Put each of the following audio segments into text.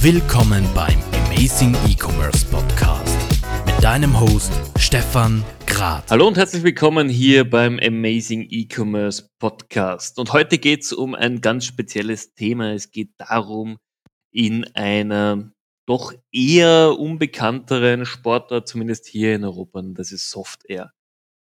Willkommen beim Amazing E-Commerce Podcast mit deinem Host Stefan Grad. Hallo und herzlich willkommen hier beim Amazing E-Commerce Podcast. Und heute geht es um ein ganz spezielles Thema. Es geht darum, in einer doch eher unbekannteren Sportart, zumindest hier in Europa, und das ist Soft Air.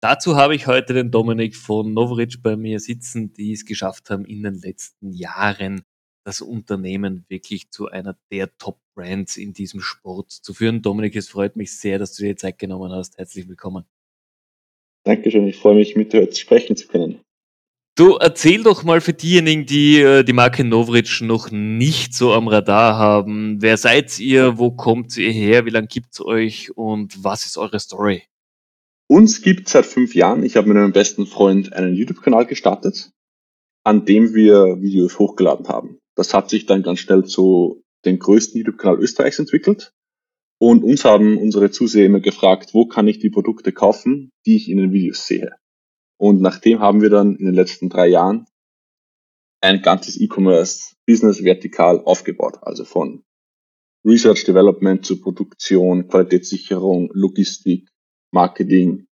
Dazu habe ich heute den Dominik von Novoric bei mir sitzen, die es geschafft haben, in den letzten Jahren das Unternehmen wirklich zu einer der Top-Brands in diesem Sport zu führen. Dominik, es freut mich sehr, dass du dir Zeit genommen hast. Herzlich willkommen. Dankeschön, ich freue mich, mit dir sprechen zu können. Du erzähl doch mal für diejenigen, die äh, die Marke Novric noch nicht so am Radar haben. Wer seid ihr? Wo kommt ihr her? Wie lange gibt es euch? Und was ist eure Story? Uns gibt es seit fünf Jahren. Ich habe mit meinem besten Freund einen YouTube-Kanal gestartet, an dem wir Videos hochgeladen haben. Das hat sich dann ganz schnell zu dem größten YouTube-Kanal Österreichs entwickelt. Und uns haben unsere Zuseher immer gefragt, wo kann ich die Produkte kaufen, die ich in den Videos sehe. Und nachdem haben wir dann in den letzten drei Jahren ein ganzes E-Commerce-Business vertikal aufgebaut. Also von Research Development zur Produktion, Qualitätssicherung, Logistik, Marketing,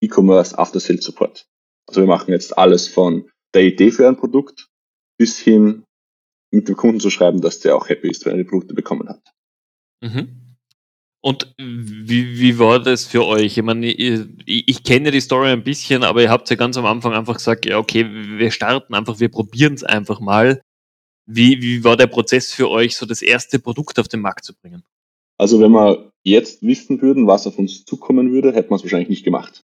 E-Commerce, After-Sales Support. Also wir machen jetzt alles von der Idee für ein Produkt bis hin mit dem Kunden zu schreiben, dass der auch happy ist, wenn er die Produkte bekommen hat. Mhm. Und wie, wie war das für euch? Ich meine, ich, ich kenne die Story ein bisschen, aber ihr habt ja ganz am Anfang einfach gesagt, ja, okay, wir starten einfach, wir probieren es einfach mal. Wie, wie war der Prozess für euch, so das erste Produkt auf den Markt zu bringen? Also wenn wir jetzt wissen würden, was auf uns zukommen würde, hätten wir es wahrscheinlich nicht gemacht.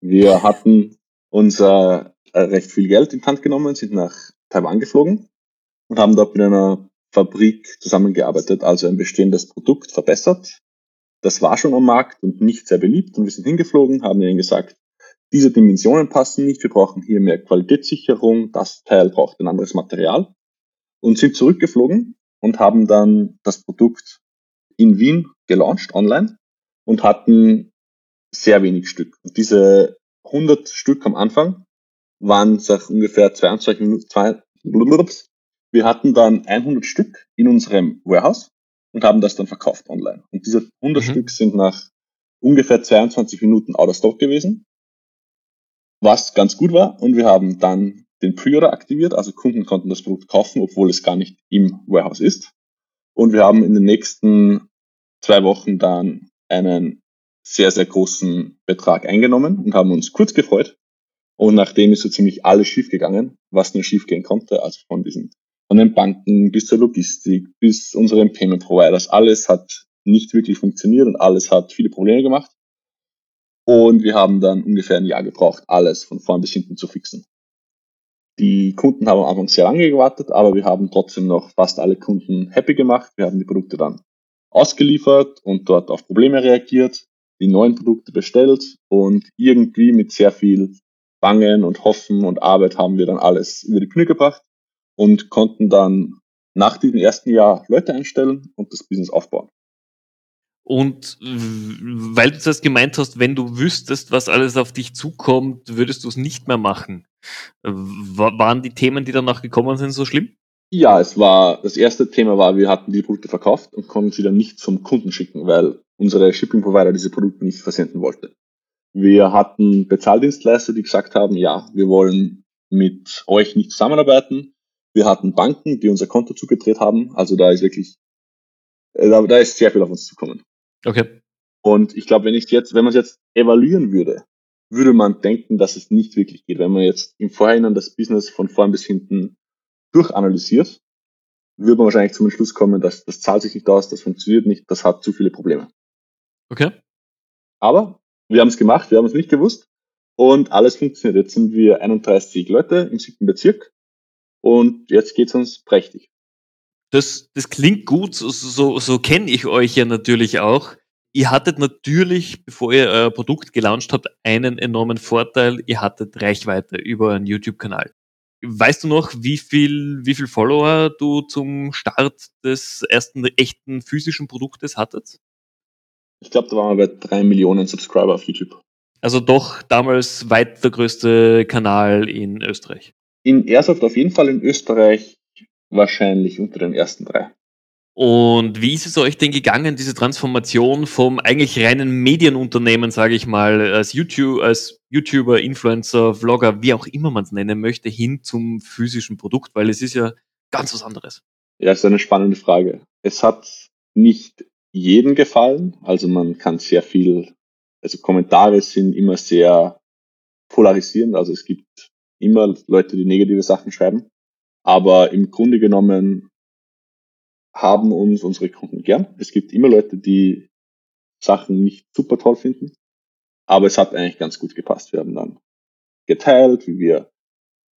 Wir hatten unser äh, recht viel Geld in die Hand genommen, sind nach Taiwan geflogen und haben dort mit einer Fabrik zusammengearbeitet, also ein bestehendes Produkt verbessert. Das war schon am Markt und nicht sehr beliebt und wir sind hingeflogen, haben ihnen gesagt, diese Dimensionen passen nicht, wir brauchen hier mehr Qualitätssicherung, das Teil braucht ein anderes Material und sind zurückgeflogen und haben dann das Produkt in Wien gelauncht online und hatten sehr wenig Stück. Und diese 100 Stück am Anfang waren seit ungefähr 22 Minuten, wir hatten dann 100 Stück in unserem Warehouse und haben das dann verkauft online. Und diese 100 mhm. Stück sind nach ungefähr 22 Minuten out of stock gewesen, was ganz gut war. Und wir haben dann den Pre-Order aktiviert, also Kunden konnten das Produkt kaufen, obwohl es gar nicht im Warehouse ist. Und wir haben in den nächsten zwei Wochen dann einen sehr, sehr großen Betrag eingenommen und haben uns kurz gefreut. Und nachdem ist so ziemlich alles schief gegangen, was nur schief gehen konnte, also von diesen, von den Banken bis zur Logistik, bis unseren Payment Providers, alles hat nicht wirklich funktioniert und alles hat viele Probleme gemacht. Und wir haben dann ungefähr ein Jahr gebraucht, alles von vorn bis hinten zu fixen. Die Kunden haben am Anfang sehr lange gewartet, aber wir haben trotzdem noch fast alle Kunden happy gemacht. Wir haben die Produkte dann ausgeliefert und dort auf Probleme reagiert, die neuen Produkte bestellt und irgendwie mit sehr viel Bangen und Hoffen und Arbeit haben wir dann alles über die Bühne gebracht und konnten dann nach diesem ersten Jahr Leute einstellen und das Business aufbauen. Und weil du das gemeint hast, wenn du wüsstest, was alles auf dich zukommt, würdest du es nicht mehr machen. Waren die Themen, die danach gekommen sind, so schlimm? Ja, es war, das erste Thema war, wir hatten die Produkte verkauft und konnten sie dann nicht zum Kunden schicken, weil unsere Shipping Provider diese Produkte nicht versenden wollte. Wir hatten Bezahldienstleister, die gesagt haben, ja, wir wollen mit euch nicht zusammenarbeiten. Wir hatten Banken, die unser Konto zugedreht haben. Also da ist wirklich, äh, da, da ist sehr viel auf uns zukommen. Okay. Und ich glaube, wenn ich jetzt, wenn man es jetzt evaluieren würde, würde man denken, dass es nicht wirklich geht. Wenn man jetzt im Vorhinein das Business von vorn bis hinten durchanalysiert, würde man wahrscheinlich zum Entschluss kommen, dass das zahlt sich nicht aus, das funktioniert nicht, das hat zu viele Probleme. Okay. Aber wir haben es gemacht, wir haben es nicht gewusst und alles funktioniert. Jetzt sind wir 31 Leute im siebten Bezirk und jetzt geht es uns prächtig. Das, das klingt gut, so, so, so kenne ich euch ja natürlich auch. Ihr hattet natürlich, bevor ihr euer Produkt gelauncht habt, einen enormen Vorteil. Ihr hattet Reichweite über einen YouTube-Kanal. Weißt du noch, wie viel, wie viel Follower du zum Start des ersten echten physischen Produktes hattet? Ich glaube, da waren wir bei drei Millionen Subscriber auf YouTube. Also doch damals weit der größte Kanal in Österreich. In Airsoft auf jeden Fall in Österreich wahrscheinlich unter den ersten drei. Und wie ist es euch denn gegangen, diese Transformation vom eigentlich reinen Medienunternehmen, sage ich mal, als, YouTube, als YouTuber, Influencer, Vlogger, wie auch immer man es nennen möchte, hin zum physischen Produkt? Weil es ist ja ganz was anderes. Ja, ist eine spannende Frage. Es hat nicht jeden gefallen. Also man kann sehr viel, also Kommentare sind immer sehr polarisierend. Also es gibt immer Leute, die negative Sachen schreiben. Aber im Grunde genommen haben uns unsere Kunden gern. Es gibt immer Leute, die Sachen nicht super toll finden, aber es hat eigentlich ganz gut gepasst. Wir haben dann geteilt, wie wir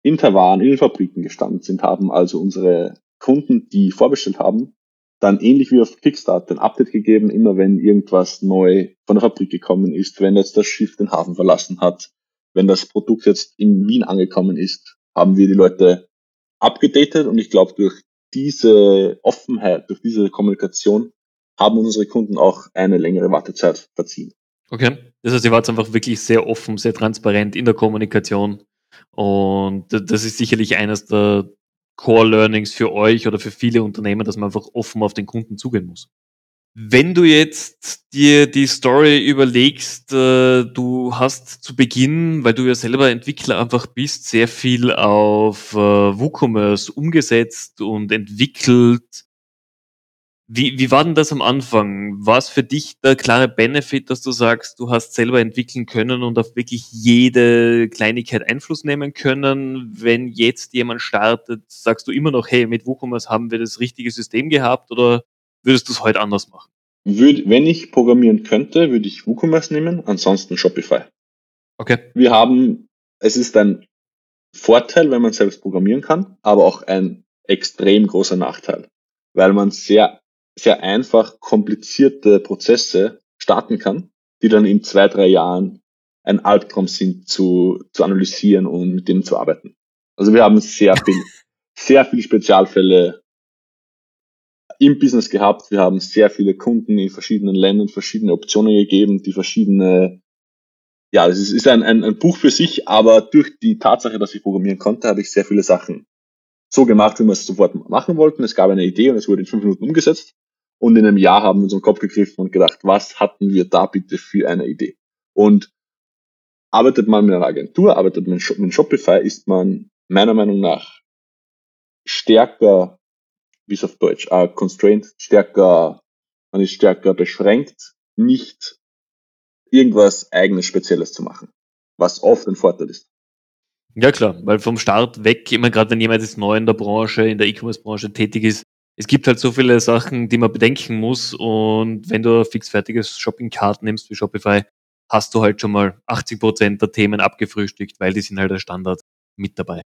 in Taiwan, in den Fabriken gestanden sind, haben also unsere Kunden, die vorbestellt haben, dann ähnlich wie auf Kickstarter ein Update gegeben, immer wenn irgendwas neu von der Fabrik gekommen ist, wenn jetzt das Schiff den Hafen verlassen hat, wenn das Produkt jetzt in Wien angekommen ist, haben wir die Leute abgedatet und ich glaube, durch diese Offenheit, durch diese Kommunikation haben unsere Kunden auch eine längere Wartezeit verziehen. Okay. Das heißt, ihr wart einfach wirklich sehr offen, sehr transparent in der Kommunikation. Und das ist sicherlich eines der Core Learnings für euch oder für viele Unternehmen, dass man einfach offen auf den Kunden zugehen muss. Wenn du jetzt dir die Story überlegst, äh, du hast zu Beginn, weil du ja selber Entwickler einfach bist, sehr viel auf äh, WooCommerce umgesetzt und entwickelt. Wie, wie war denn das am Anfang? War es für dich der klare Benefit, dass du sagst, du hast selber entwickeln können und auf wirklich jede Kleinigkeit Einfluss nehmen können? Wenn jetzt jemand startet, sagst du immer noch, hey, mit WooCommerce haben wir das richtige System gehabt oder würdest du es heute anders machen? Würd, wenn ich programmieren könnte, würde ich WooCommerce nehmen, ansonsten Shopify. Okay. Wir haben, es ist ein Vorteil, wenn man selbst programmieren kann, aber auch ein extrem großer Nachteil, weil man sehr sehr einfach komplizierte Prozesse starten kann, die dann in zwei, drei Jahren ein Albtraum sind zu, zu analysieren und mit denen zu arbeiten. Also wir haben sehr viel, sehr viele Spezialfälle im Business gehabt. Wir haben sehr viele Kunden in verschiedenen Ländern verschiedene Optionen gegeben, die verschiedene, ja, es ist, ist ein, ein, ein Buch für sich, aber durch die Tatsache, dass ich programmieren konnte, habe ich sehr viele Sachen so gemacht, wie wir es sofort machen wollten. Es gab eine Idee und es wurde in fünf Minuten umgesetzt. Und in einem Jahr haben wir uns den Kopf gegriffen und gedacht, was hatten wir da bitte für eine Idee? Und arbeitet man mit einer Agentur, arbeitet man mit Shopify, ist man meiner Meinung nach stärker, wie es auf Deutsch, uh, constrained, stärker, man ist stärker beschränkt, nicht irgendwas eigenes Spezielles zu machen, was oft ein Vorteil ist. Ja klar, weil vom Start weg, immer gerade wenn jemand jetzt neu in der Branche, in der E-Commerce-Branche tätig ist, es gibt halt so viele Sachen, die man bedenken muss. Und wenn du ein fixfertiges Shopping-Card nimmst wie Shopify, hast du halt schon mal 80 Prozent der Themen abgefrühstückt, weil die sind halt der Standard mit dabei.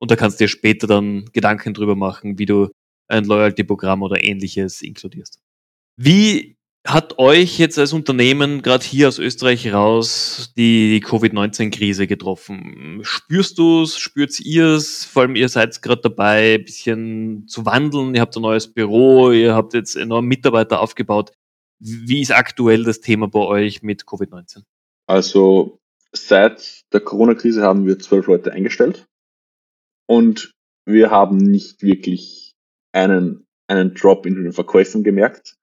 Und da kannst du dir später dann Gedanken drüber machen, wie du ein Loyalty-Programm oder ähnliches inkludierst. Wie hat euch jetzt als Unternehmen gerade hier aus Österreich raus die Covid-19-Krise getroffen? Spürst du es? Spürt ihr es? Vor allem ihr seid gerade dabei, ein bisschen zu wandeln. Ihr habt ein neues Büro, ihr habt jetzt enorm Mitarbeiter aufgebaut. Wie ist aktuell das Thema bei euch mit Covid-19? Also seit der Corona-Krise haben wir zwölf Leute eingestellt und wir haben nicht wirklich einen, einen Drop in den Verkäufen gemerkt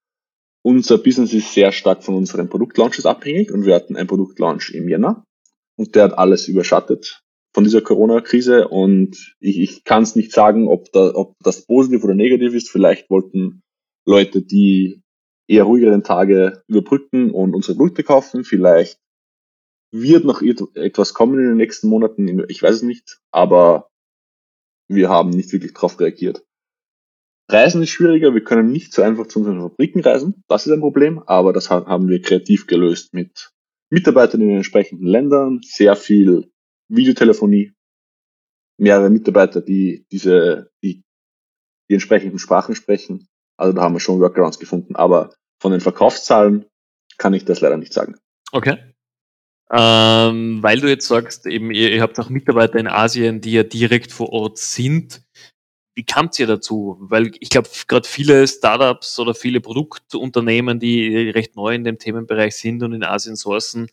unser Business ist sehr stark von unseren Produktlaunches abhängig und wir hatten einen Produktlaunch im Jänner und der hat alles überschattet von dieser Corona-Krise und ich, ich kann es nicht sagen, ob, da, ob das positiv oder negativ ist. Vielleicht wollten Leute, die eher ruhigeren Tage überbrücken und unsere Produkte kaufen. Vielleicht wird noch etwas kommen in den nächsten Monaten. Ich weiß es nicht, aber wir haben nicht wirklich darauf reagiert. Reisen ist schwieriger, wir können nicht so einfach zu unseren Fabriken reisen. Das ist ein Problem, aber das haben wir kreativ gelöst mit Mitarbeitern in den entsprechenden Ländern, sehr viel Videotelefonie, mehrere Mitarbeiter, die diese, die, die entsprechenden Sprachen sprechen. Also da haben wir schon Workarounds gefunden, aber von den Verkaufszahlen kann ich das leider nicht sagen. Okay. Ähm, weil du jetzt sagst, eben ihr, ihr habt auch Mitarbeiter in Asien, die ja direkt vor Ort sind wie kamt ihr dazu? Weil ich glaube, gerade viele Startups oder viele Produktunternehmen, die recht neu in dem Themenbereich sind und in Asien sourcen,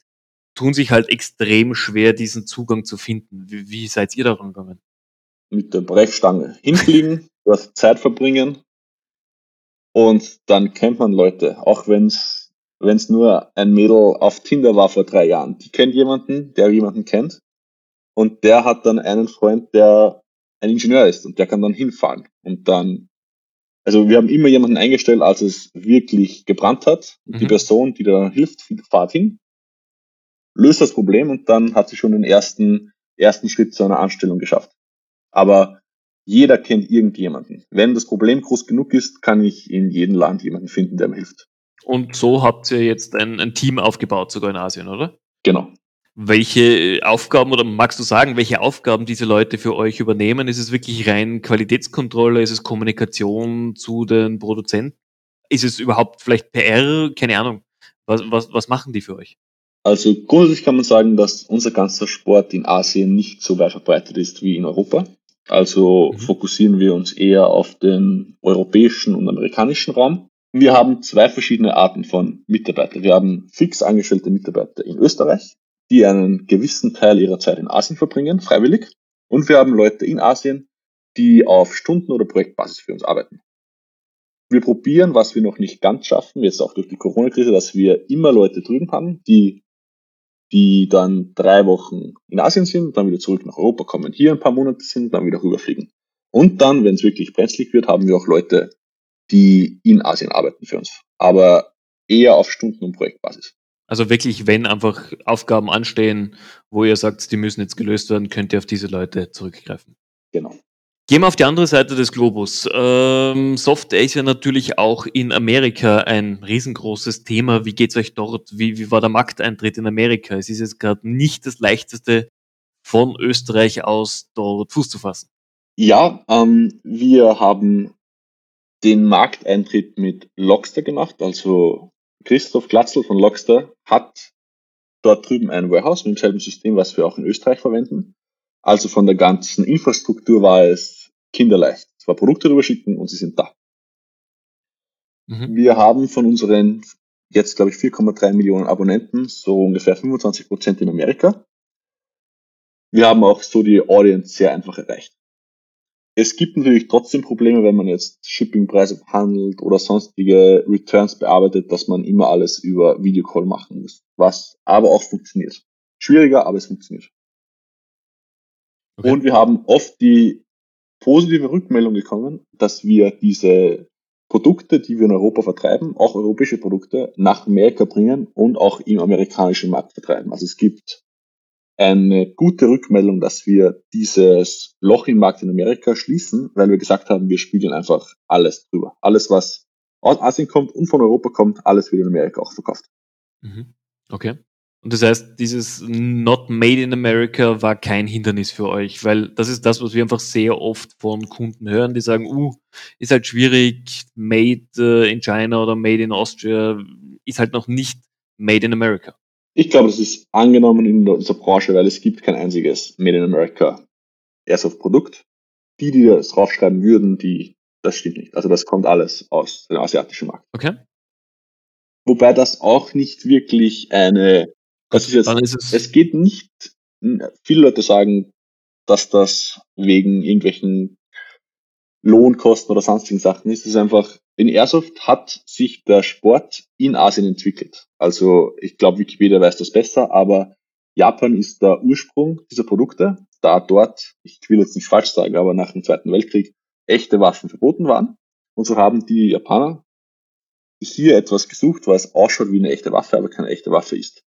tun sich halt extrem schwer, diesen Zugang zu finden. Wie, wie seid ihr daran gegangen? Mit der Brechstange hinfliegen, dort Zeit verbringen, Und dann kennt man Leute, auch wenn es nur ein Mädel auf Tinder war vor drei Jahren. Die kennt jemanden, der jemanden kennt. Und der hat dann einen Freund, der ein Ingenieur ist und der kann dann hinfahren. Und dann, also wir haben immer jemanden eingestellt, als es wirklich gebrannt hat. Mhm. die Person, die da hilft, fahrt hin, löst das Problem und dann hat sie schon den ersten, ersten Schritt zu einer Anstellung geschafft. Aber jeder kennt irgendjemanden. Wenn das Problem groß genug ist, kann ich in jedem Land jemanden finden, der mir hilft. Und so habt ihr jetzt ein, ein Team aufgebaut, sogar in Asien, oder? Genau. Welche Aufgaben oder magst du sagen, welche Aufgaben diese Leute für euch übernehmen? Ist es wirklich rein Qualitätskontrolle? Ist es Kommunikation zu den Produzenten? Ist es überhaupt vielleicht PR? Keine Ahnung. Was, was, was machen die für euch? Also grundsätzlich kann man sagen, dass unser ganzer Sport in Asien nicht so weit verbreitet ist wie in Europa. Also mhm. fokussieren wir uns eher auf den europäischen und amerikanischen Raum. Wir haben zwei verschiedene Arten von Mitarbeitern. Wir haben fix angestellte Mitarbeiter in Österreich, die einen gewissen Teil ihrer Zeit in Asien verbringen, freiwillig. Und wir haben Leute in Asien, die auf Stunden- oder Projektbasis für uns arbeiten. Wir probieren, was wir noch nicht ganz schaffen, jetzt auch durch die Corona-Krise, dass wir immer Leute drüben haben, die die dann drei Wochen in Asien sind, dann wieder zurück nach Europa kommen, hier ein paar Monate sind, dann wieder rüberfliegen. Und dann, wenn es wirklich brenzlig wird, haben wir auch Leute, die in Asien arbeiten für uns. Aber eher auf Stunden- und Projektbasis. Also wirklich, wenn einfach Aufgaben anstehen, wo ihr sagt, die müssen jetzt gelöst werden, könnt ihr auf diese Leute zurückgreifen. Genau. Gehen wir auf die andere Seite des Globus. Ähm, Software ist ja natürlich auch in Amerika ein riesengroßes Thema. Wie geht's euch dort? Wie, wie war der Markteintritt in Amerika? Es ist jetzt gerade nicht das leichteste, von Österreich aus dort Fuß zu fassen. Ja, ähm, wir haben den Markteintritt mit Lockster gemacht. Also Christoph Glatzel von Lockster hat dort drüben ein Warehouse mit demselben System, was wir auch in Österreich verwenden. Also von der ganzen Infrastruktur war es kinderleicht. Zwar Produkte rüberschicken und sie sind da. Mhm. Wir haben von unseren jetzt, glaube ich, 4,3 Millionen Abonnenten so ungefähr 25 Prozent in Amerika. Wir haben auch so die Audience sehr einfach erreicht. Es gibt natürlich trotzdem Probleme, wenn man jetzt Shippingpreise verhandelt oder sonstige Returns bearbeitet, dass man immer alles über Videocall machen muss, was aber auch funktioniert. Schwieriger, aber es funktioniert. Okay. Und wir haben oft die positive Rückmeldung gekommen, dass wir diese Produkte, die wir in Europa vertreiben, auch europäische Produkte, nach Amerika bringen und auch im amerikanischen Markt vertreiben. Also es gibt eine gute Rückmeldung, dass wir dieses Loch im Markt in Amerika schließen, weil wir gesagt haben, wir spiegeln einfach alles drüber. Alles, was aus Asien kommt und von Europa kommt, alles wird in Amerika auch verkauft. Mhm. Okay. Und das heißt, dieses Not Made in America war kein Hindernis für euch, weil das ist das, was wir einfach sehr oft von Kunden hören, die sagen, uh, ist halt schwierig, Made äh, in China oder Made in Austria ist halt noch nicht Made in America. Ich glaube, das ist angenommen in unserer Branche, weil es gibt kein einziges Made in America Airsoft-Produkt. Die, die das draufschreiben würden, die, das stimmt nicht. Also das kommt alles aus dem asiatischen Markt. Okay. Wobei das auch nicht wirklich eine das ist jetzt, dann ist es, es geht nicht, viele Leute sagen, dass das wegen irgendwelchen Lohnkosten oder sonstigen Sachen ist. Es einfach, in Airsoft hat sich der Sport in Asien entwickelt. Also ich glaube, Wikipedia weiß das besser, aber Japan ist der Ursprung dieser Produkte, da dort, ich will jetzt nicht falsch sagen, aber nach dem Zweiten Weltkrieg echte Waffen verboten waren. Und so haben die Japaner hier etwas gesucht, was ausschaut wie eine echte Waffe, aber keine echte Waffe ist.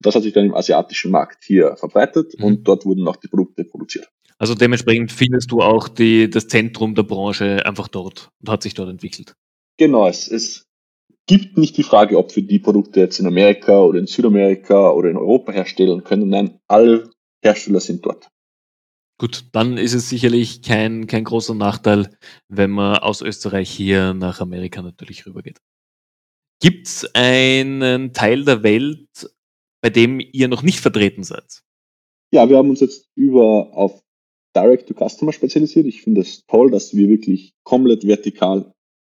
Das hat sich dann im asiatischen Markt hier verbreitet mhm. und dort wurden auch die Produkte produziert. Also dementsprechend findest du auch die, das Zentrum der Branche einfach dort und hat sich dort entwickelt. Genau, es, es gibt nicht die Frage, ob wir die Produkte jetzt in Amerika oder in Südamerika oder in Europa herstellen können. Nein, alle Hersteller sind dort. Gut, dann ist es sicherlich kein, kein großer Nachteil, wenn man aus Österreich hier nach Amerika natürlich rübergeht. Gibt es einen Teil der Welt, bei dem ihr noch nicht vertreten seid? Ja, wir haben uns jetzt über auf Direct-to-Customer spezialisiert. Ich finde es das toll, dass wir wirklich komplett vertikal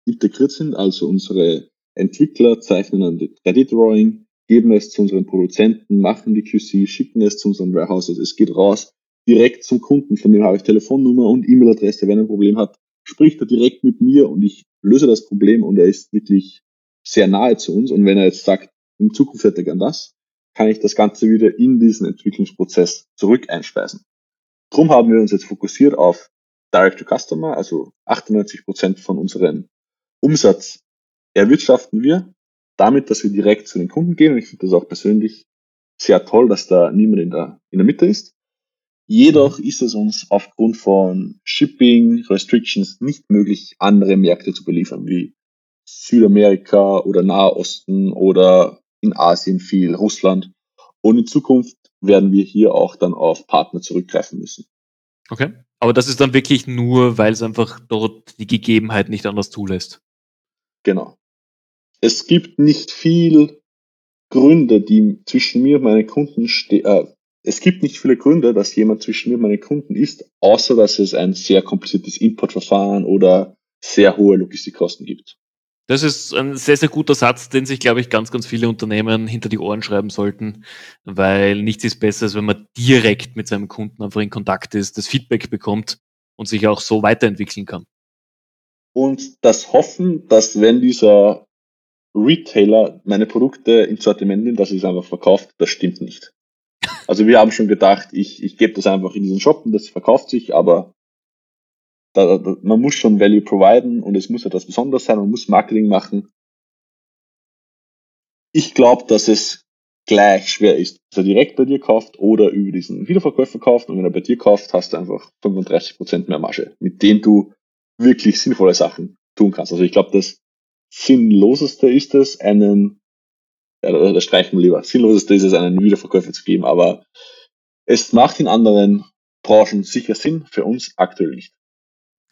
integriert sind. Also unsere Entwickler zeichnen ein 3D-Drawing, geben es zu unseren Produzenten, machen die QC, schicken es zu unseren Warehouses. Es geht raus direkt zum Kunden, von dem habe ich Telefonnummer und E-Mail-Adresse, wenn er ein Problem hat. spricht er direkt mit mir und ich löse das Problem und er ist wirklich sehr nahe zu uns. Und wenn er jetzt sagt, in Zukunft hätte er gern das, kann ich das Ganze wieder in diesen Entwicklungsprozess zurück einspeisen. Drum haben wir uns jetzt fokussiert auf Direct to Customer, also 98 Prozent von unserem Umsatz erwirtschaften wir damit, dass wir direkt zu den Kunden gehen. Und ich finde das auch persönlich sehr toll, dass da niemand in der, in der Mitte ist. Jedoch ist es uns aufgrund von Shipping Restrictions nicht möglich, andere Märkte zu beliefern, wie Südamerika oder Nahe Osten oder in Asien viel, Russland. Und in Zukunft werden wir hier auch dann auf Partner zurückgreifen müssen. Okay. Aber das ist dann wirklich nur, weil es einfach dort die Gegebenheit nicht anders zulässt. Genau. Es gibt nicht viel Gründe, die zwischen mir und meinen Kunden stehen. Äh, es gibt nicht viele Gründe, dass jemand zwischen mir und meinen Kunden ist, außer dass es ein sehr kompliziertes Importverfahren oder sehr hohe Logistikkosten gibt. Das ist ein sehr, sehr guter Satz, den sich, glaube ich, ganz, ganz viele Unternehmen hinter die Ohren schreiben sollten, weil nichts ist besser, als wenn man direkt mit seinem Kunden einfach in Kontakt ist, das Feedback bekommt und sich auch so weiterentwickeln kann. Und das Hoffen, dass wenn dieser Retailer meine Produkte ins Sortiment nimmt, dass er es einfach verkauft, das stimmt nicht. Also wir haben schon gedacht, ich, ich gebe das einfach in diesen Shop und das verkauft sich, aber da, da, man muss schon Value providen und es muss etwas Besonderes sein, man muss Marketing machen. Ich glaube, dass es gleich schwer ist, dass er direkt bei dir kauft oder über diesen Wiederverkäufer kauft und wenn er bei dir kauft, hast du einfach 35% mehr Marge, mit denen du wirklich sinnvolle Sachen tun kannst. Also ich glaube, das Sinnloseste ist es, einen, ja, das streichen wir lieber, Sinnloseste ist es, einen Wiederverkäufer zu geben, aber es macht in anderen Branchen sicher Sinn, für uns aktuell nicht.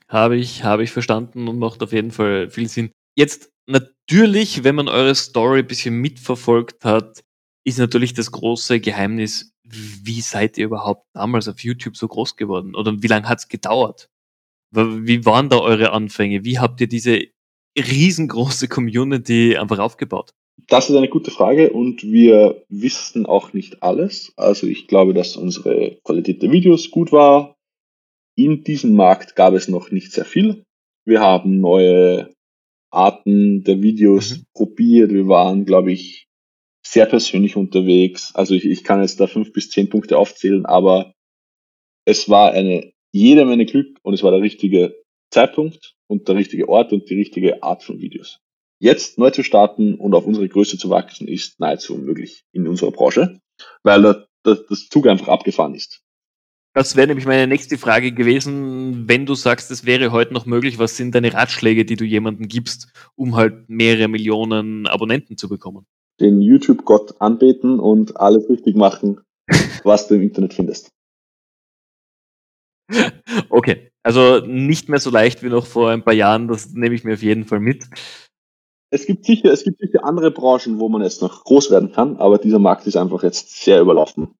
Habe ich, habe ich verstanden und macht auf jeden Fall viel Sinn. Jetzt natürlich, wenn man eure Story ein bisschen mitverfolgt hat, ist natürlich das große Geheimnis, wie seid ihr überhaupt damals auf YouTube so groß geworden? Oder wie lange hat es gedauert? Wie waren da eure Anfänge? Wie habt ihr diese riesengroße Community einfach aufgebaut? Das ist eine gute Frage und wir wissen auch nicht alles. Also ich glaube, dass unsere Qualität der Videos gut war, in diesem Markt gab es noch nicht sehr viel. Wir haben neue Arten der Videos mhm. probiert. Wir waren, glaube ich, sehr persönlich unterwegs. Also ich, ich kann jetzt da fünf bis zehn Punkte aufzählen, aber es war eine jede Menge Glück und es war der richtige Zeitpunkt und der richtige Ort und die richtige Art von Videos. Jetzt neu zu starten und auf unsere Größe zu wachsen, ist nahezu unmöglich in unserer Branche, weil das, das Zug einfach abgefahren ist. Das wäre nämlich meine nächste Frage gewesen. Wenn du sagst, es wäre heute noch möglich, was sind deine Ratschläge, die du jemandem gibst, um halt mehrere Millionen Abonnenten zu bekommen? Den YouTube-Gott anbeten und alles richtig machen, was du im Internet findest. Okay, also nicht mehr so leicht wie noch vor ein paar Jahren, das nehme ich mir auf jeden Fall mit. Es gibt sicher, es gibt sicher andere Branchen, wo man jetzt noch groß werden kann, aber dieser Markt ist einfach jetzt sehr überlaufen.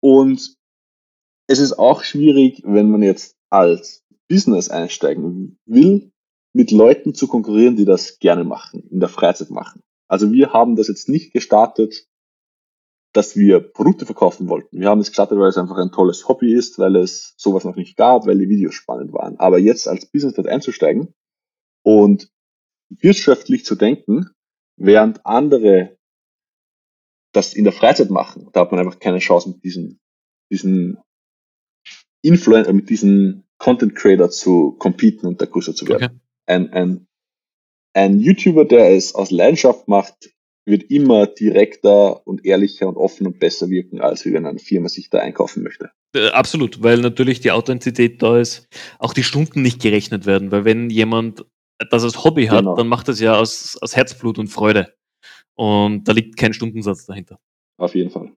Und es ist auch schwierig, wenn man jetzt als Business einsteigen will, mit Leuten zu konkurrieren, die das gerne machen, in der Freizeit machen. Also wir haben das jetzt nicht gestartet, dass wir Produkte verkaufen wollten. Wir haben es gestartet, weil es einfach ein tolles Hobby ist, weil es sowas noch nicht gab, weil die Videos spannend waren. Aber jetzt als Business dort einzusteigen und wirtschaftlich zu denken, während andere das in der Freizeit machen, da hat man einfach keine Chance mit diesen, diesen Influencer, mit diesen Content Creator zu competen und der größer zu werden. Okay. Ein, ein, ein YouTuber, der es aus Leidenschaft macht, wird immer direkter und ehrlicher und offen und besser wirken, als wenn eine Firma sich da einkaufen möchte. Äh, absolut, weil natürlich die Authentizität da ist, auch die Stunden nicht gerechnet werden, weil wenn jemand das als Hobby hat, genau. dann macht das ja aus, aus Herzblut und Freude. Und da liegt kein Stundensatz dahinter. Auf jeden Fall.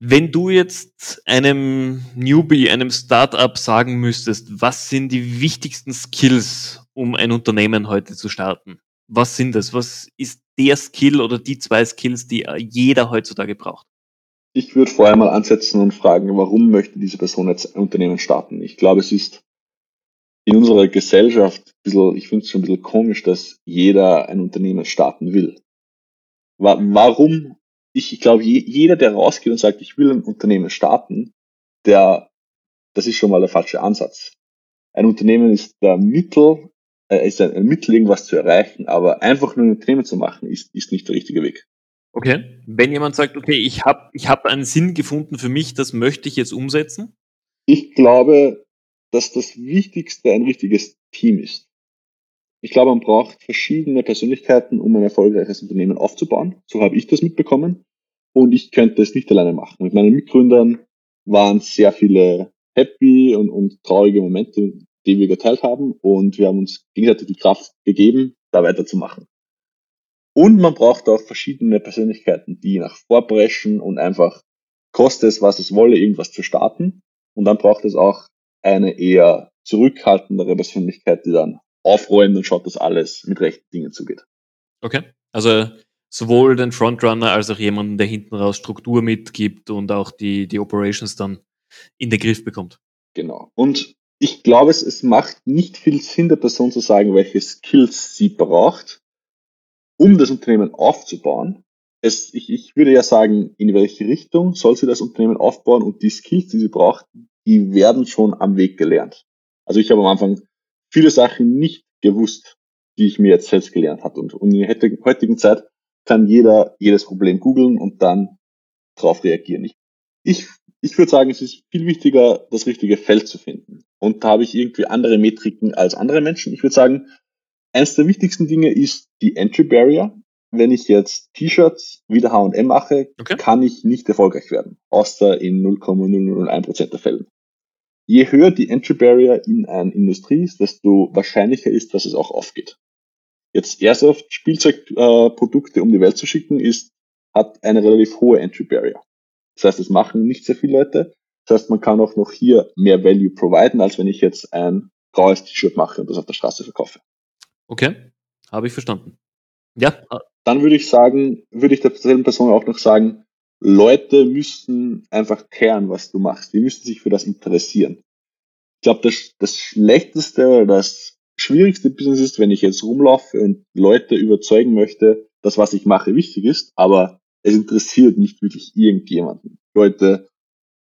Wenn du jetzt einem Newbie, einem Startup sagen müsstest, was sind die wichtigsten Skills, um ein Unternehmen heute zu starten? Was sind das? Was ist der Skill oder die zwei Skills, die jeder heutzutage braucht? Ich würde vorher mal ansetzen und fragen, warum möchte diese Person jetzt ein Unternehmen starten? Ich glaube, es ist in unserer Gesellschaft ein bisschen, ich finde es schon ein bisschen komisch, dass jeder ein Unternehmen starten will. Warum ich, ich glaube, je, jeder, der rausgeht und sagt, ich will ein Unternehmen starten, der, das ist schon mal der falsche Ansatz. ein Unternehmen ist der Mittel, äh, ist ein, Mittel, irgendwas zu erreichen, aber einfach nur ein Unternehmen zu machen, ist, ist nicht der richtige Weg. Okay. Wenn jemand sagt, okay, ich habe ich hab einen Sinn gefunden für mich, das möchte ich jetzt umsetzen? Ich glaube, dass das Wichtigste ein richtiges Team ist. Ich glaube, man braucht verschiedene Persönlichkeiten, um ein erfolgreiches Unternehmen aufzubauen. So habe ich das mitbekommen. Und ich könnte es nicht alleine machen. Mit meinen Mitgründern waren sehr viele happy und, und traurige Momente, die wir geteilt haben. Und wir haben uns gegenseitig die Kraft gegeben, da weiterzumachen. Und man braucht auch verschiedene Persönlichkeiten, die nach vorpreschen und einfach kostet es, was es wolle, irgendwas zu starten. Und dann braucht es auch eine eher zurückhaltendere Persönlichkeit, die dann aufräumt und schaut, dass alles mit rechten Dingen zugeht. Okay. Also sowohl den Frontrunner als auch jemanden, der hinten raus Struktur mitgibt und auch die, die Operations dann in den Griff bekommt. Genau. Und ich glaube, es, es macht nicht viel Sinn, der Person zu sagen, welche Skills sie braucht, um das Unternehmen aufzubauen. Es, ich, ich würde ja sagen, in welche Richtung soll sie das Unternehmen aufbauen und die Skills, die sie braucht, die werden schon am Weg gelernt. Also ich habe am Anfang viele Sachen nicht gewusst, die ich mir jetzt selbst gelernt habe. Und, und in der heutigen Zeit kann jeder jedes Problem googeln und dann darauf reagieren. Ich, ich, ich würde sagen, es ist viel wichtiger, das richtige Feld zu finden. Und da habe ich irgendwie andere Metriken als andere Menschen. Ich würde sagen, eines der wichtigsten Dinge ist die Entry Barrier. Wenn ich jetzt T-Shirts wieder H&M mache, okay. kann ich nicht erfolgreich werden, außer in 0,001% der Fällen. Je höher die Entry Barrier in einer Industrie ist, desto wahrscheinlicher ist, dass es auch aufgeht. Jetzt Airsoft Spielzeugprodukte um die Welt zu schicken, ist, hat eine relativ hohe Entry Barrier. Das heißt, es machen nicht sehr viele Leute. Das heißt, man kann auch noch hier mehr Value providen, als wenn ich jetzt ein graues T-Shirt mache und das auf der Straße verkaufe. Okay, habe ich verstanden. Ja. Dann würde ich sagen, würde ich derselben Person auch noch sagen, Leute müssen einfach kehren, was du machst. Die müssen sich für das interessieren. Ich glaube, das, das Schlechteste oder das schwierigste Business ist, wenn ich jetzt rumlaufe und Leute überzeugen möchte, dass was ich mache wichtig ist, aber es interessiert nicht wirklich irgendjemanden. Leute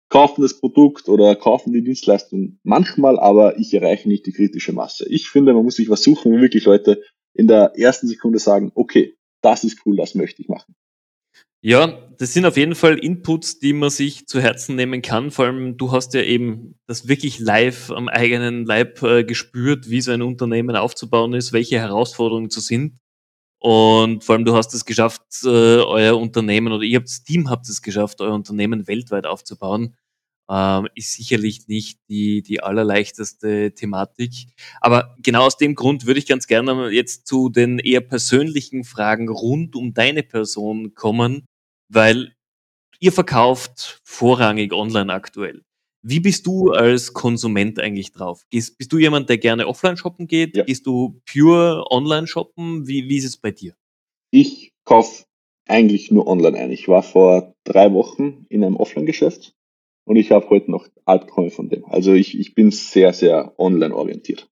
kaufen das Produkt oder kaufen die Dienstleistung manchmal, aber ich erreiche nicht die kritische Masse. Ich finde, man muss sich was suchen, wo wirklich Leute in der ersten Sekunde sagen, okay, das ist cool, das möchte ich machen. Ja, das sind auf jeden Fall Inputs, die man sich zu Herzen nehmen kann. Vor allem, du hast ja eben das wirklich live am eigenen Leib äh, gespürt, wie so ein Unternehmen aufzubauen ist, welche Herausforderungen zu sind. Und vor allem, du hast es geschafft, äh, euer Unternehmen oder ihr habt das Team habt es geschafft, euer Unternehmen weltweit aufzubauen. Ähm, ist sicherlich nicht die, die allerleichteste Thematik. Aber genau aus dem Grund würde ich ganz gerne jetzt zu den eher persönlichen Fragen rund um deine Person kommen weil ihr verkauft vorrangig online aktuell. Wie bist du als Konsument eigentlich drauf? Gehst, bist du jemand, der gerne offline shoppen geht? Ja. Gehst du pure online shoppen? Wie, wie ist es bei dir? Ich kaufe eigentlich nur online ein. Ich war vor drei Wochen in einem Offline-Geschäft und ich habe heute noch Albträume von dem. Also ich, ich bin sehr, sehr online orientiert.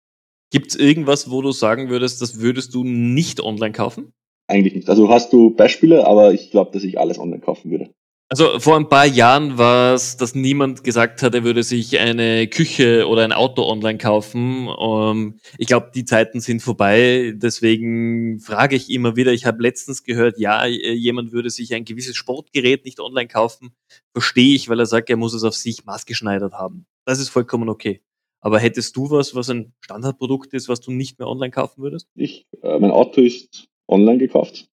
Gibt es irgendwas, wo du sagen würdest, das würdest du nicht online kaufen? Eigentlich nicht. Also hast du Beispiele, aber ich glaube, dass ich alles online kaufen würde. Also vor ein paar Jahren war es, dass niemand gesagt hat, er würde sich eine Küche oder ein Auto online kaufen. Um, ähm, ich glaube, die Zeiten sind vorbei. Deswegen frage ich immer wieder. Ich habe letztens gehört, ja, jemand würde sich ein gewisses Sportgerät nicht online kaufen. Verstehe ich, weil er sagt, er muss es auf sich maßgeschneidert haben. Das ist vollkommen okay. Aber hättest du was, was ein Standardprodukt ist, was du nicht mehr online kaufen würdest? Ich, äh, mein Auto ist online gekauft.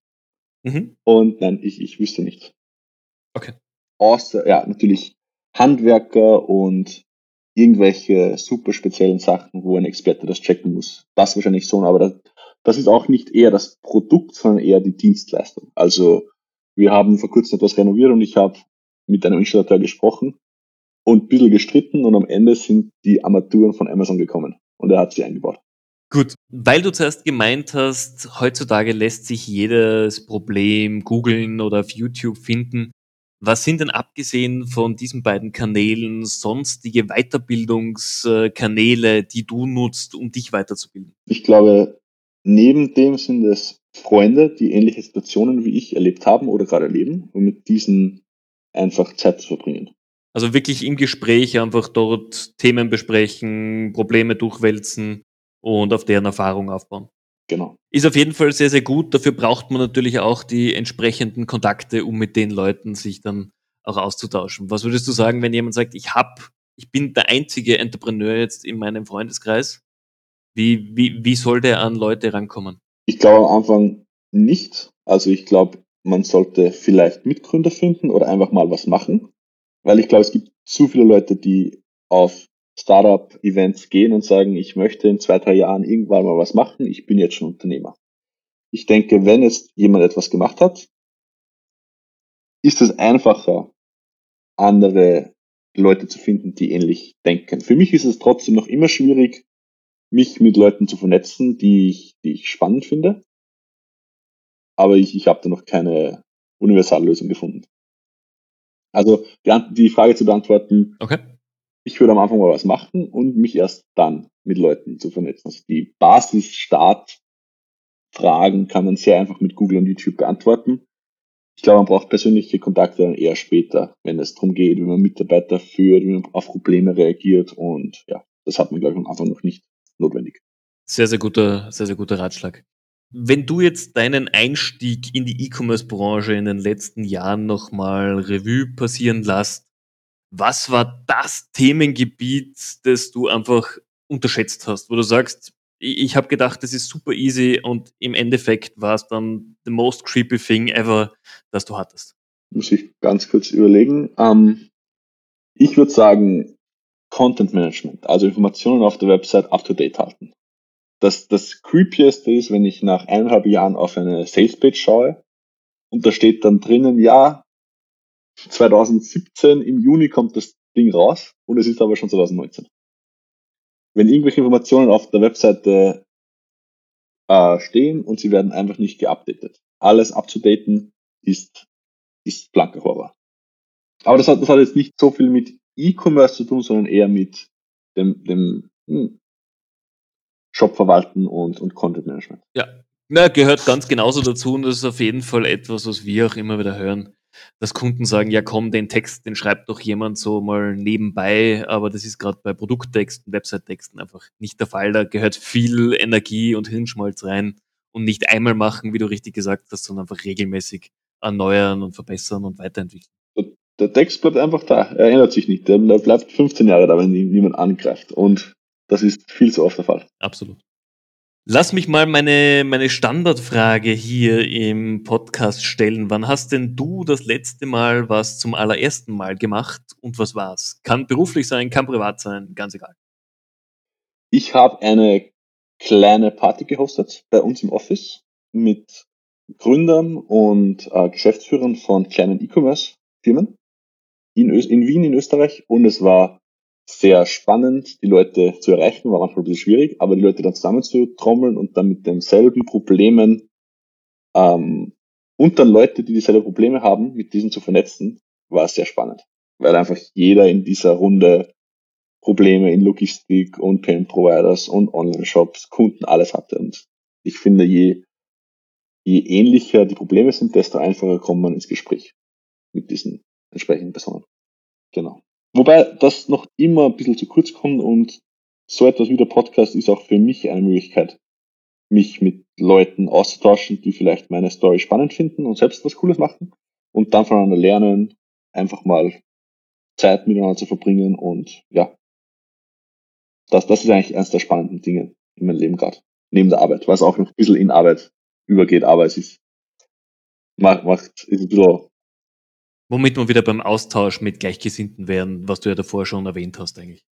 Mhm. Und nein, ich, ich wüsste nicht. Okay. Außer, ja, natürlich Handwerker und irgendwelche super speziellen Sachen, wo ein Experte das checken muss. Das wahrscheinlich so, aber das, das ist auch nicht eher das Produkt, sondern eher die Dienstleistung. Also wir haben vor kurzem etwas renoviert und ich habe mit einem Installateur gesprochen und ein bisschen gestritten und am Ende sind die Armaturen von Amazon gekommen und er hat sie eingebaut. Gut, weil du zuerst gemeint hast, heutzutage lässt sich jedes Problem googeln oder auf YouTube finden. Was sind denn abgesehen von diesen beiden Kanälen sonstige Weiterbildungskanäle, die du nutzt, um dich weiterzubilden? Ich glaube, neben dem sind es Freunde, die ähnliche Situationen wie ich erlebt haben oder gerade erleben, um mit diesen einfach Zeit zu verbringen. Also wirklich im Gespräch einfach dort Themen besprechen, Probleme durchwälzen und auf deren Erfahrung aufbauen. Genau. Ist auf jeden Fall sehr, sehr gut. Dafür braucht man natürlich auch die entsprechenden Kontakte, um mit den Leuten sich dann auch auszutauschen. Was würdest du sagen, wenn jemand sagt, ich hab, ich bin der einzige Entrepreneur jetzt in meinem Freundeskreis? Wie, wie, wie soll der an Leute rankommen? Ich glaube am Anfang nicht. Also ich glaube, man sollte vielleicht Mitgründer finden oder einfach mal was machen. Weil ich glaube, es gibt zu viele Leute, die auf Startup-Events gehen und sagen, ich möchte in zwei, drei Jahren irgendwann mal was machen, ich bin jetzt schon Unternehmer. Ich denke, wenn jetzt jemand etwas gemacht hat, ist es einfacher, andere Leute zu finden, die ähnlich denken. Für mich ist es trotzdem noch immer schwierig, mich mit Leuten zu vernetzen, die ich, die ich spannend finde. Aber ich, ich habe da noch keine Universallösung gefunden. Also die, die Frage zu beantworten, okay. Ich würde am Anfang mal was machen und mich erst dann mit Leuten zu vernetzen. Also die Basis-Start-Fragen kann man sehr einfach mit Google und YouTube beantworten. Ich glaube, man braucht persönliche Kontakte dann eher später, wenn es darum geht, wie man Mitarbeiter führt, wie man auf Probleme reagiert und ja, das hat man, glaube ich, am Anfang noch nicht notwendig. Sehr, sehr guter, sehr, sehr guter Ratschlag. Wenn du jetzt deinen Einstieg in die E-Commerce-Branche in den letzten Jahren nochmal Revue passieren lässt, was war das Themengebiet, das du einfach unterschätzt hast, wo du sagst, ich, habe gedacht, das ist super easy und im Endeffekt war es dann the most creepy thing ever, das du hattest? Muss ich ganz kurz überlegen. Ähm, ich würde sagen, Content Management, also Informationen auf der Website up to date halten das, das Creepieste ist, wenn ich nach eineinhalb Jahren auf eine Salespage schaue und da steht dann drinnen, ja, 2017 im Juni kommt das Ding raus und es ist aber schon 2019. Wenn irgendwelche Informationen auf der Webseite äh, stehen und sie werden einfach nicht geupdatet. Alles abzudaten ist, ist blanker Horror. Aber das hat, das hat jetzt nicht so viel mit E-Commerce zu tun, sondern eher mit dem, dem hm, Shop verwalten und, und Content Management. Ja, na, gehört ganz genauso dazu und das ist auf jeden Fall etwas, was wir auch immer wieder hören, dass Kunden sagen, ja komm, den Text, den schreibt doch jemand so mal nebenbei, aber das ist gerade bei Produkttexten, Website-Texten einfach nicht der Fall. Da gehört viel Energie und Hirnschmalz rein und nicht einmal machen, wie du richtig gesagt hast, sondern einfach regelmäßig erneuern und verbessern und weiterentwickeln. Der Text bleibt einfach da, er ändert sich nicht. Der bleibt 15 Jahre da, wenn ihn niemand angreift. Und das ist viel zu oft der Fall. Absolut. Lass mich mal meine, meine Standardfrage hier im Podcast stellen. Wann hast denn du das letzte Mal was zum allerersten Mal gemacht und was war's? Kann beruflich sein, kann privat sein, ganz egal. Ich habe eine kleine Party gehostet bei uns im Office mit Gründern und äh, Geschäftsführern von kleinen E-Commerce-Firmen in, in Wien in Österreich und es war sehr spannend, die Leute zu erreichen, war manchmal ein bisschen schwierig, aber die Leute dann zusammenzutrommeln und dann mit denselben Problemen ähm, und dann Leute, die dieselben Probleme haben, mit diesen zu vernetzen, war sehr spannend. Weil einfach jeder in dieser Runde Probleme in Logistik und Payment Providers und Online-Shops, Kunden, alles hatte. Und ich finde, je, je ähnlicher die Probleme sind, desto einfacher kommt man ins Gespräch mit diesen entsprechenden Personen. Genau. Wobei das noch immer ein bisschen zu kurz kommt und so etwas wie der Podcast ist auch für mich eine Möglichkeit, mich mit Leuten auszutauschen, die vielleicht meine Story spannend finden und selbst was Cooles machen und dann voneinander lernen, einfach mal Zeit miteinander zu verbringen und ja, das, das ist eigentlich eines der spannenden Dinge in meinem Leben gerade. Neben der Arbeit, was auch noch ein bisschen in Arbeit übergeht, aber es ist, macht, macht ist ein bisschen Womit wir wieder beim Austausch mit Gleichgesinnten wären, was du ja davor schon erwähnt hast eigentlich.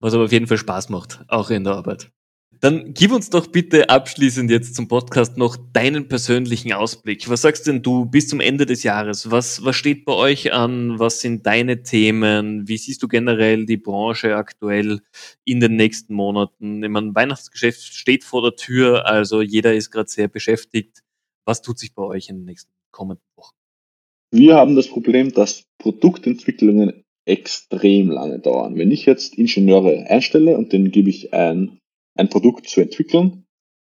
Was aber auf jeden Fall Spaß macht, auch in der Arbeit. Dann gib uns doch bitte abschließend jetzt zum Podcast noch deinen persönlichen Ausblick. Was sagst denn du bis zum Ende des Jahres? Was, was steht bei euch an? Was sind deine Themen? Wie siehst du generell die Branche aktuell in den nächsten Monaten? Ich meine, Weihnachtsgeschäft steht vor der Tür, also jeder ist gerade sehr beschäftigt. Was tut sich bei euch in den nächsten kommenden Wochen? Wir haben das Problem, dass Produktentwicklungen extrem lange dauern. Wenn ich jetzt Ingenieure einstelle und denen gebe ich ein, ein Produkt zu entwickeln,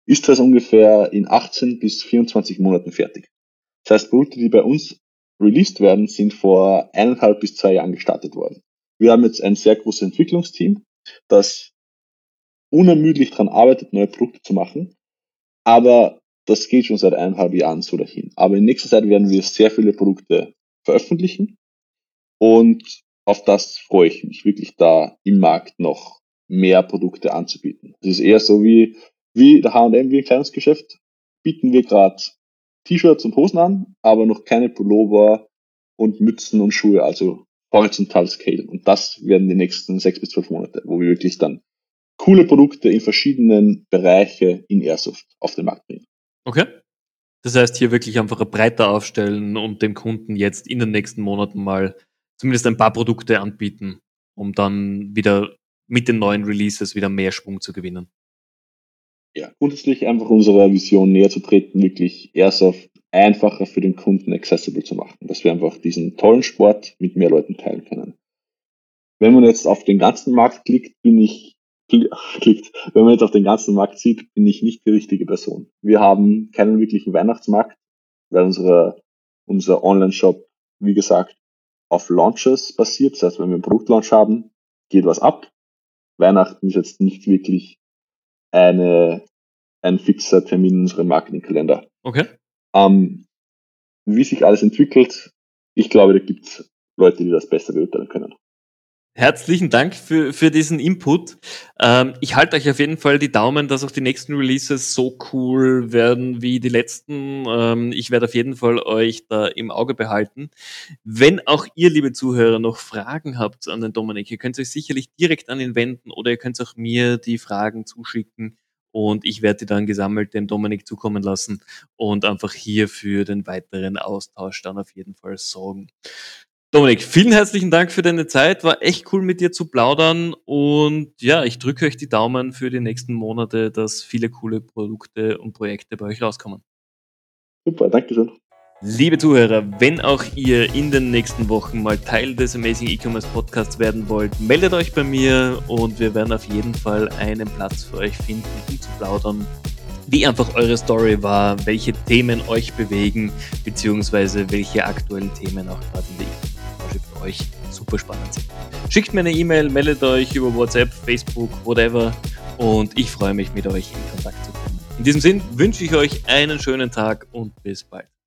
ist das ungefähr in 18 bis 24 Monaten fertig. Das heißt, Produkte, die bei uns released werden, sind vor eineinhalb bis zwei Jahren gestartet worden. Wir haben jetzt ein sehr großes Entwicklungsteam, das unermüdlich daran arbeitet, neue Produkte zu machen. Aber das geht schon seit eineinhalb Jahren so dahin. Aber in nächster Zeit werden wir sehr viele Produkte veröffentlichen und auf das freue ich mich, wirklich da im Markt noch mehr Produkte anzubieten. Es ist eher so wie, wie der H&M, wie ein Kleidungsgeschäft, bieten wir gerade T-Shirts und Hosen an, aber noch keine Pullover und Mützen und Schuhe, also horizontal Scale. Und das werden die nächsten sechs bis zwölf Monate, wo wir wirklich dann coole Produkte in verschiedenen Bereiche in Airsoft auf den Markt bringen. Okay. Das heißt, hier wirklich einfach breiter aufstellen und dem Kunden jetzt in den nächsten Monaten mal zumindest ein paar Produkte anbieten, um dann wieder mit den neuen Releases wieder mehr Schwung zu gewinnen. Ja, grundsätzlich einfach unserer Vision näher zu treten, wirklich Airsoft einfacher für den Kunden accessible zu machen, dass wir einfach diesen tollen Sport mit mehr Leuten teilen können. Wenn man jetzt auf den ganzen Markt klickt, bin ich klickt, wenn man jetzt auf den ganzen Markt sieht, bin ich nicht die richtige Person. Wir haben keinen wirklichen Weihnachtsmarkt, weil unsere, unser Online-Shop, wie gesagt, auf Launches basiert. Das heißt, wenn wir einen Produktlaunch haben, geht was ab. Weihnachten ist jetzt nicht wirklich eine, ein fixer Termin in unserem Marketingkalender. Okay. Ähm, wie sich alles entwickelt, ich glaube, da gibt es Leute, die das besser beurteilen können. Herzlichen Dank für, für diesen Input. Ähm, ich halte euch auf jeden Fall die Daumen, dass auch die nächsten Releases so cool werden wie die letzten. Ähm, ich werde auf jeden Fall euch da im Auge behalten. Wenn auch ihr, liebe Zuhörer, noch Fragen habt an den Dominik, ihr könnt euch sicherlich direkt an ihn wenden oder ihr könnt auch mir die Fragen zuschicken und ich werde die dann gesammelt dem Dominik zukommen lassen und einfach hier für den weiteren Austausch dann auf jeden Fall sorgen. Dominik, vielen herzlichen Dank für deine Zeit. War echt cool mit dir zu plaudern. Und ja, ich drücke euch die Daumen für die nächsten Monate, dass viele coole Produkte und Projekte bei euch rauskommen. Super, danke schön. Liebe Zuhörer, wenn auch ihr in den nächsten Wochen mal Teil des Amazing E-Commerce Podcasts werden wollt, meldet euch bei mir und wir werden auf jeden Fall einen Platz für euch finden, um zu plaudern, wie einfach eure Story war, welche Themen euch bewegen, beziehungsweise welche aktuellen Themen auch gerade in euch super spannend sind. Schickt mir eine E-Mail, meldet euch über WhatsApp, Facebook, whatever und ich freue mich mit euch in Kontakt zu kommen. In diesem Sinn wünsche ich euch einen schönen Tag und bis bald.